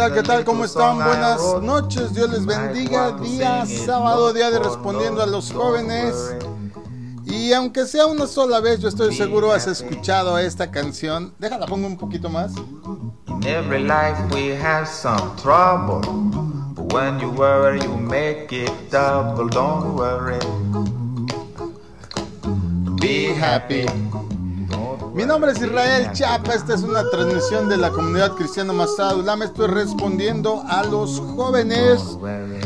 ¿Qué tal? ¿Qué tal? ¿Cómo están? Buenas noches. Dios les bendiga. Día sábado, día de respondiendo a los jóvenes. Y aunque sea una sola vez, yo estoy seguro has escuchado esta canción. Déjala, pongo un poquito más. In every life we have some trouble. But when you worry, you make it double. Don't worry. Be happy. Mi nombre es Israel Chapa, esta es una transmisión de la comunidad cristiana Masada Me estoy respondiendo a los jóvenes.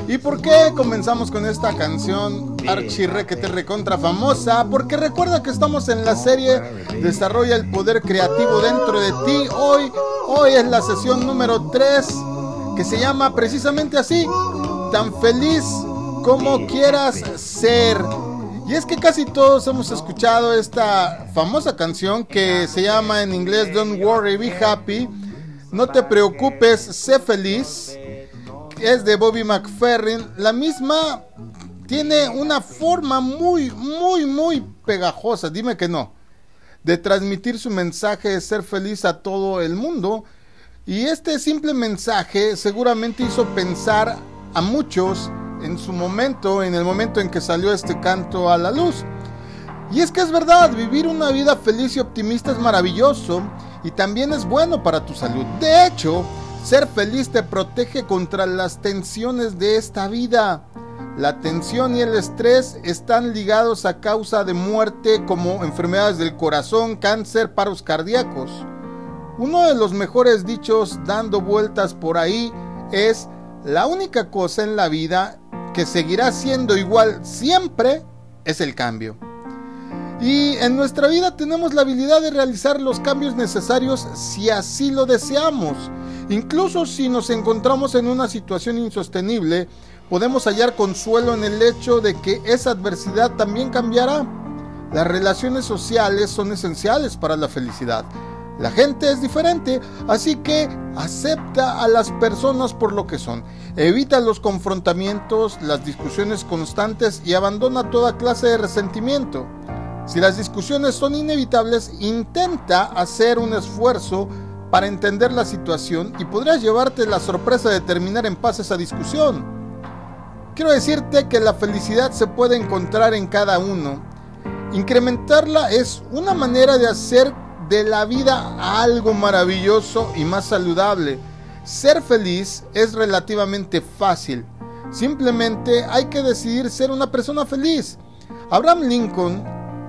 ¿Y por qué comenzamos con esta canción archirrequete recontra famosa? Porque recuerda que estamos en la serie Desarrolla el poder creativo dentro de ti. Hoy, hoy es la sesión número 3 que se llama precisamente así, tan feliz como quieras ser. Y es que casi todos hemos escuchado esta famosa canción que se llama en inglés Don't Worry, Be Happy. No te preocupes, sé feliz. Es de Bobby McFerrin. La misma tiene una forma muy, muy, muy pegajosa, dime que no, de transmitir su mensaje de ser feliz a todo el mundo. Y este simple mensaje seguramente hizo pensar a muchos en su momento, en el momento en que salió este canto a la luz. Y es que es verdad, vivir una vida feliz y optimista es maravilloso y también es bueno para tu salud. De hecho, ser feliz te protege contra las tensiones de esta vida. La tensión y el estrés están ligados a causa de muerte como enfermedades del corazón, cáncer, paros cardíacos. Uno de los mejores dichos dando vueltas por ahí es la única cosa en la vida que seguirá siendo igual siempre es el cambio. Y en nuestra vida tenemos la habilidad de realizar los cambios necesarios si así lo deseamos. Incluso si nos encontramos en una situación insostenible, podemos hallar consuelo en el hecho de que esa adversidad también cambiará. Las relaciones sociales son esenciales para la felicidad. La gente es diferente, así que acepta a las personas por lo que son. Evita los confrontamientos, las discusiones constantes y abandona toda clase de resentimiento. Si las discusiones son inevitables, intenta hacer un esfuerzo para entender la situación y podrías llevarte la sorpresa de terminar en paz esa discusión. Quiero decirte que la felicidad se puede encontrar en cada uno. Incrementarla es una manera de hacer de la vida algo maravilloso y más saludable. Ser feliz es relativamente fácil. Simplemente hay que decidir ser una persona feliz. Abraham Lincoln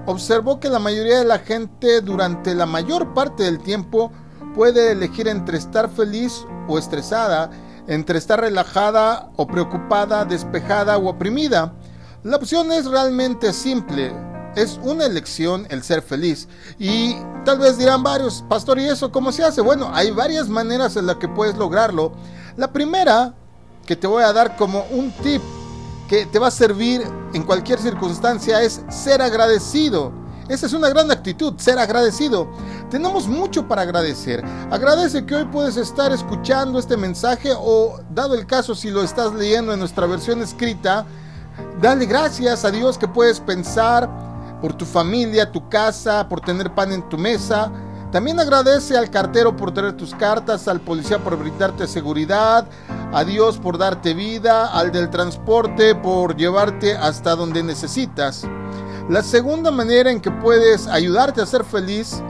observó que la mayoría de la gente durante la mayor parte del tiempo puede elegir entre estar feliz o estresada, entre estar relajada o preocupada, despejada o oprimida. La opción es realmente simple es una elección el ser feliz. Y tal vez dirán varios, pastor, ¿y eso cómo se hace? Bueno, hay varias maneras en las que puedes lograrlo. La primera que te voy a dar como un tip que te va a servir en cualquier circunstancia es ser agradecido. Esa es una gran actitud, ser agradecido. Tenemos mucho para agradecer. Agradece que hoy puedes estar escuchando este mensaje o, dado el caso, si lo estás leyendo en nuestra versión escrita, dale gracias a Dios que puedes pensar, por tu familia, tu casa, por tener pan en tu mesa. También agradece al cartero por traer tus cartas, al policía por brindarte seguridad, a Dios por darte vida, al del transporte por llevarte hasta donde necesitas. La segunda manera en que puedes ayudarte a ser feliz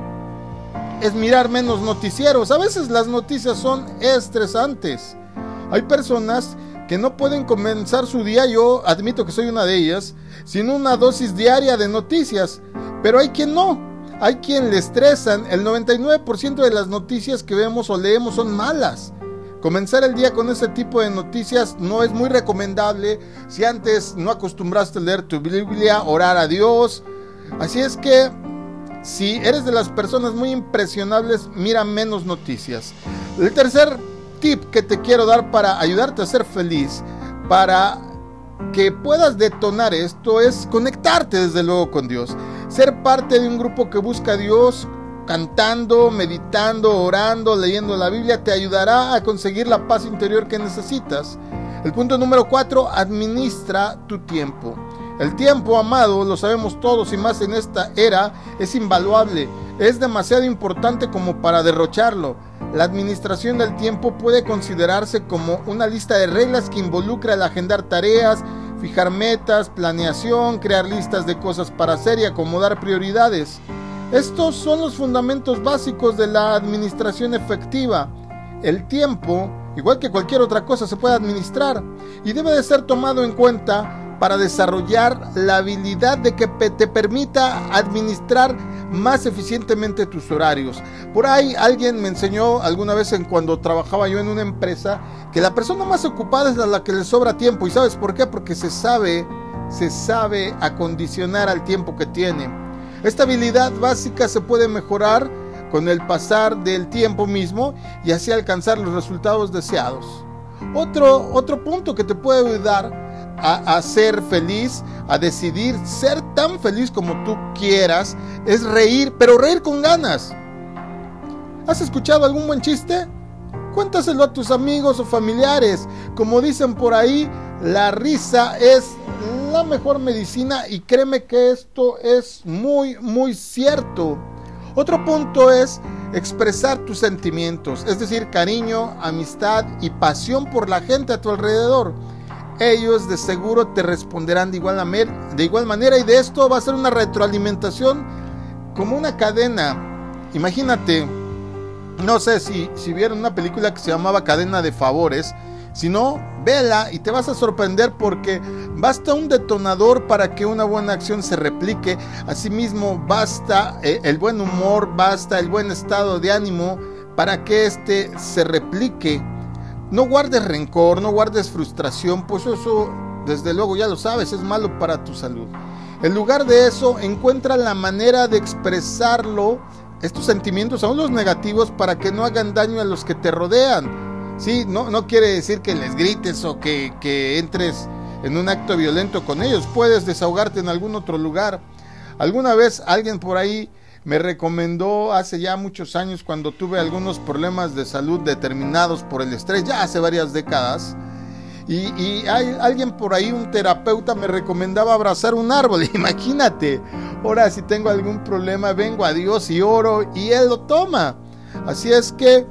es mirar menos noticieros. A veces las noticias son estresantes. Hay personas que no pueden comenzar su día, yo admito que soy una de ellas, sin una dosis diaria de noticias, pero hay quien no, hay quien le estresan, el 99% de las noticias que vemos o leemos son malas. Comenzar el día con ese tipo de noticias no es muy recomendable si antes no acostumbraste a leer tu Biblia, orar a Dios. Así es que si eres de las personas muy impresionables, mira menos noticias. El tercer tip que te quiero dar para ayudarte a ser feliz, para que puedas detonar esto, es conectarte desde luego con Dios. Ser parte de un grupo que busca a Dios, cantando, meditando, orando, leyendo la Biblia, te ayudará a conseguir la paz interior que necesitas. El punto número cuatro, administra tu tiempo. El tiempo, amado, lo sabemos todos y más en esta era, es invaluable. Es demasiado importante como para derrocharlo. La administración del tiempo puede considerarse como una lista de reglas que involucra el agendar tareas, fijar metas, planeación, crear listas de cosas para hacer y acomodar prioridades. Estos son los fundamentos básicos de la administración efectiva. El tiempo, igual que cualquier otra cosa, se puede administrar y debe de ser tomado en cuenta para desarrollar la habilidad de que te permita administrar más eficientemente tus horarios. Por ahí alguien me enseñó alguna vez en cuando trabajaba yo en una empresa que la persona más ocupada es la que le sobra tiempo. ¿Y sabes por qué? Porque se sabe, se sabe acondicionar al tiempo que tiene. Esta habilidad básica se puede mejorar con el pasar del tiempo mismo y así alcanzar los resultados deseados. Otro, otro punto que te puede ayudar a, ser feliz, a decidir ser tan feliz como tú quieras, es reír, pero reír con ganas. ¿Has escuchado algún buen chiste? Cuéntaselo a tus amigos o familiares. Como dicen por ahí, la risa es la mejor medicina y créeme que esto es muy, muy cierto. Otro punto es expresar tus sentimientos, es decir, cariño, amistad y pasión por la gente a tu alrededor ellos de seguro te responderán de igual, de igual manera y de esto va a ser una retroalimentación como una cadena. Imagínate, no sé si, si vieron una película que se llamaba Cadena de Favores, si no, vela y te vas a sorprender porque basta un detonador para que una buena acción se replique. Asimismo, basta eh, el buen humor, basta el buen estado de ánimo para que éste se replique no guardes rencor, no guardes frustración, pues eso, desde luego ya lo sabes, es malo para tu salud. En lugar de eso, encuentra la manera de expresarlo, estos sentimientos, aún los negativos, para que no hagan daño a los que te rodean. Sí, no, no quiere decir que les grites o que, que entres en un acto violento con ellos. Puedes desahogarte en algún otro lugar. Alguna vez alguien por ahí me recomendó hace ya muchos años cuando tuve algunos problemas de salud determinados por el estrés, ya hace varias décadas. Y, hay alguien por ahí, un terapeuta, me recomendaba abrazar un árbol. Imagínate, ahora si tengo algún problema, vengo a Dios y oro y Él lo toma. Así es que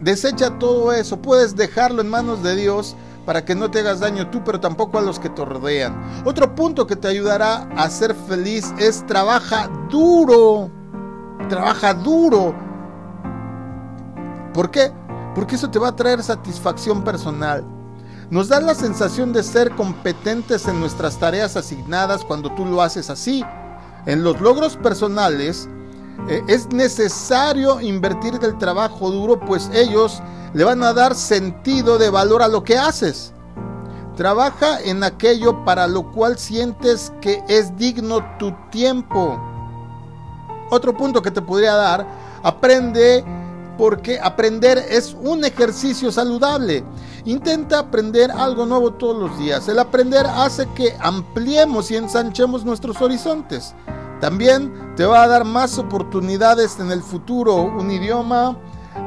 desecha todo eso, puedes dejarlo en manos de Dios para que no te hagas daño tú, pero tampoco a los que te rodean. Otro punto que te ayudará a ser feliz es trabaja duro trabaja duro. ¿Por qué? Porque eso te va a traer satisfacción personal. Nos da la sensación de ser competentes en nuestras tareas asignadas cuando tú lo haces así. En los logros personales eh, es necesario invertir el trabajo duro, pues ellos le van a dar sentido de valor a lo que haces. Trabaja en aquello para lo cual sientes que es digno tu tiempo. Otro punto que te podría dar, aprende porque aprender es un ejercicio saludable. Intenta aprender algo nuevo todos los días. El aprender hace que ampliemos y ensanchemos nuestros horizontes. También te va a dar más oportunidades en el futuro. Un idioma,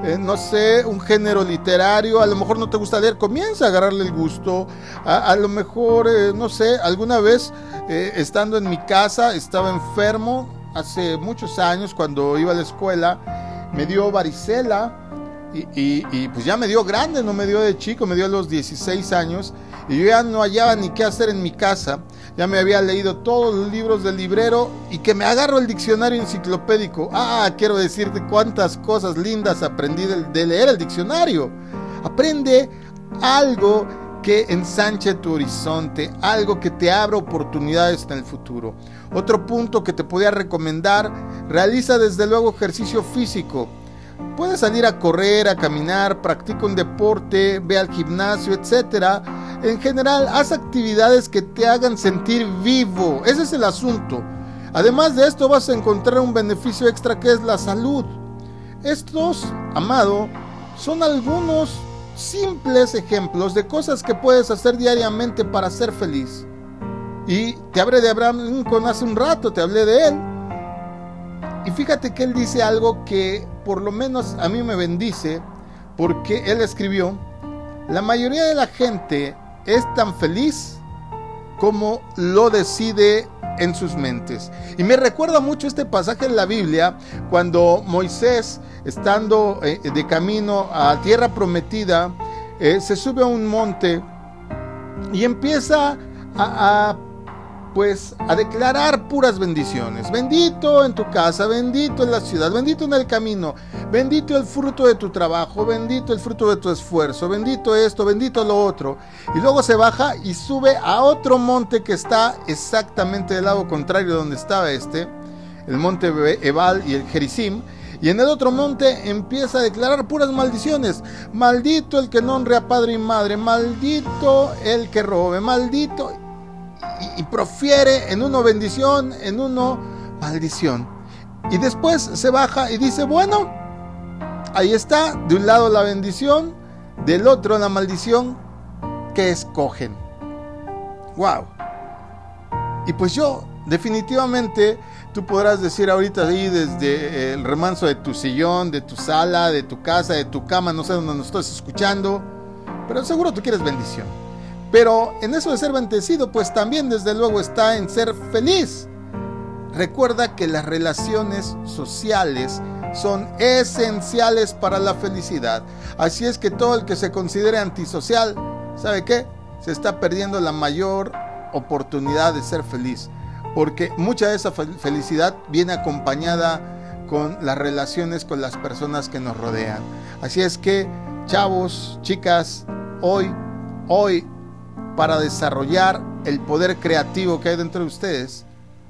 eh, no sé, un género literario. A lo mejor no te gusta leer, comienza a agarrarle el gusto. A, lo mejor, eh, no sé, alguna vez eh, estando en mi casa estaba enfermo hace muchos años cuando iba a la escuela, me dio varicela y, pues ya me dio grande, no me dio de chico, me dio a los 16 años y yo ya no hallaba ni qué hacer en mi casa. Ya me había leído todos los libros del librero y que me agarro el diccionario enciclopédico. Ah, quiero decirte cuántas cosas lindas aprendí de leer el diccionario. Aprende algo que ensanche tu horizonte, algo que te abra oportunidades en el futuro. Otro punto que te podría recomendar, realiza desde luego ejercicio físico. Puedes salir a correr, a caminar, practica un deporte, ve al gimnasio, etc. En general, haz actividades que te hagan sentir vivo. Ese es el asunto. Además de esto vas a encontrar un beneficio extra que es la salud. Estos, amado, son algunos simples ejemplos de cosas que puedes hacer diariamente para ser feliz. Y te hablé de Abraham Lincoln hace un rato, te hablé de él. Y fíjate que él dice algo que por lo menos a mí me bendice, porque él escribió, la mayoría de la gente es tan feliz como lo decide en sus mentes. Y me recuerda mucho este pasaje en la Biblia cuando Moisés, estando eh, de camino a tierra prometida, eh, se sube a un monte y empieza a, a pues a declarar puras bendiciones. Bendito en tu casa, bendito en la ciudad, bendito en el camino, bendito el fruto de tu trabajo, bendito el fruto de tu esfuerzo, bendito esto, bendito lo otro. Y luego se baja y sube a otro monte que está exactamente del lado contrario de donde estaba este, el monte Ebal y el Gerizim. Y en el otro monte empieza a declarar puras maldiciones. Maldito el que no honre a padre y madre. Maldito el que robe. Maldito y, profiere en uno bendición, en uno maldición. Y después se baja y dice, bueno, ahí está, de un lado la bendición, del otro la maldición, que escogen. Wow. Y pues yo, definitivamente, tú podrás decir ahorita ahí desde el remanso de tu sillón, de tu sala, de tu casa, de tu cama, no sé dónde nos estás escuchando, pero seguro tú quieres bendición. Pero en eso de ser bendecido, pues también desde luego está en ser feliz. Recuerda que las relaciones sociales son esenciales para la felicidad. Así es que todo el que se considere antisocial, ¿sabe qué? Se está perdiendo la mayor oportunidad de ser feliz. Porque mucha de esa felicidad viene acompañada con las relaciones con las personas que nos rodean. Así es que, chavos, chicas, hoy, hoy para desarrollar el poder creativo que hay dentro de ustedes,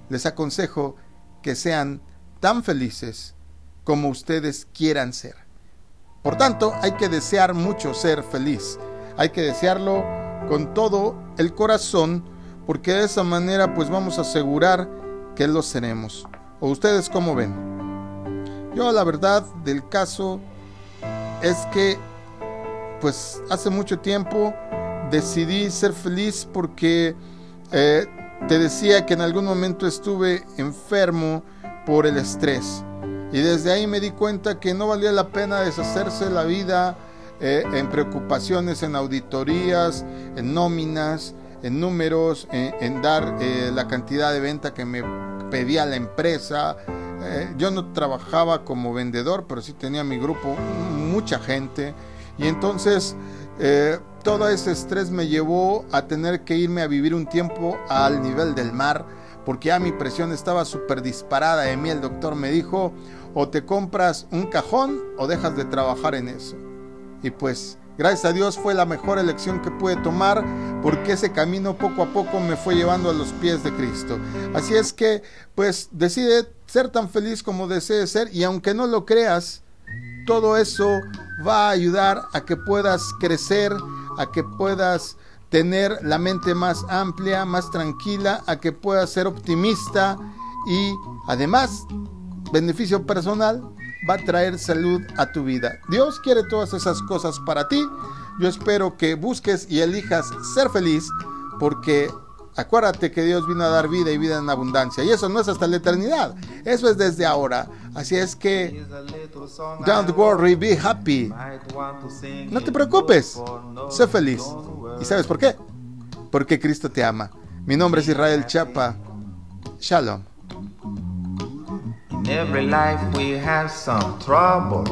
les aconsejo que sean tan felices como ustedes quieran ser. Por tanto, hay que desear mucho ser feliz. Hay que desearlo con todo el corazón, porque de esa manera pues vamos a asegurar que lo seremos. ¿O ustedes cómo ven? Yo la verdad del caso es que pues hace mucho tiempo decidí ser feliz porque eh, te decía que en algún momento estuve enfermo por el estrés. Y desde ahí me di cuenta que no valía la pena deshacerse la vida eh, en preocupaciones, en auditorías, en nóminas, en números, en, dar eh, la cantidad de venta que me pedía la empresa. yo no trabajaba como vendedor, pero sí tenía mi grupo, mucha gente. Y entonces todo ese estrés me llevó a tener que irme a vivir un tiempo al nivel del mar, porque ya mi presión estaba súper disparada. De mí el doctor me dijo, o te compras un cajón o dejas de trabajar en eso. Y pues, gracias a Dios fue la mejor elección que pude tomar, porque ese camino poco a poco me fue llevando a los pies de Cristo. Así es que, pues, decide ser tan feliz como desees ser, y aunque no lo creas, todo eso va a ayudar a que puedas crecer, a que puedas tener la mente más amplia, más tranquila, a que puedas ser optimista y además, beneficio personal, va a traer salud a tu vida. Dios quiere todas esas cosas para ti. Yo espero que busques y elijas ser feliz porque Acuérdate que Dios vino a dar vida y vida en abundancia. Y eso no es hasta la eternidad. Eso es desde ahora. Así es que, don't worry, be happy. No te preocupes. Sé feliz. ¿Y sabes por qué? Porque Cristo te ama. Mi nombre es Israel Chapa. Shalom. every life we have some trouble.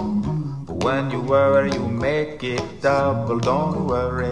when you worry, you make it double. Don't worry.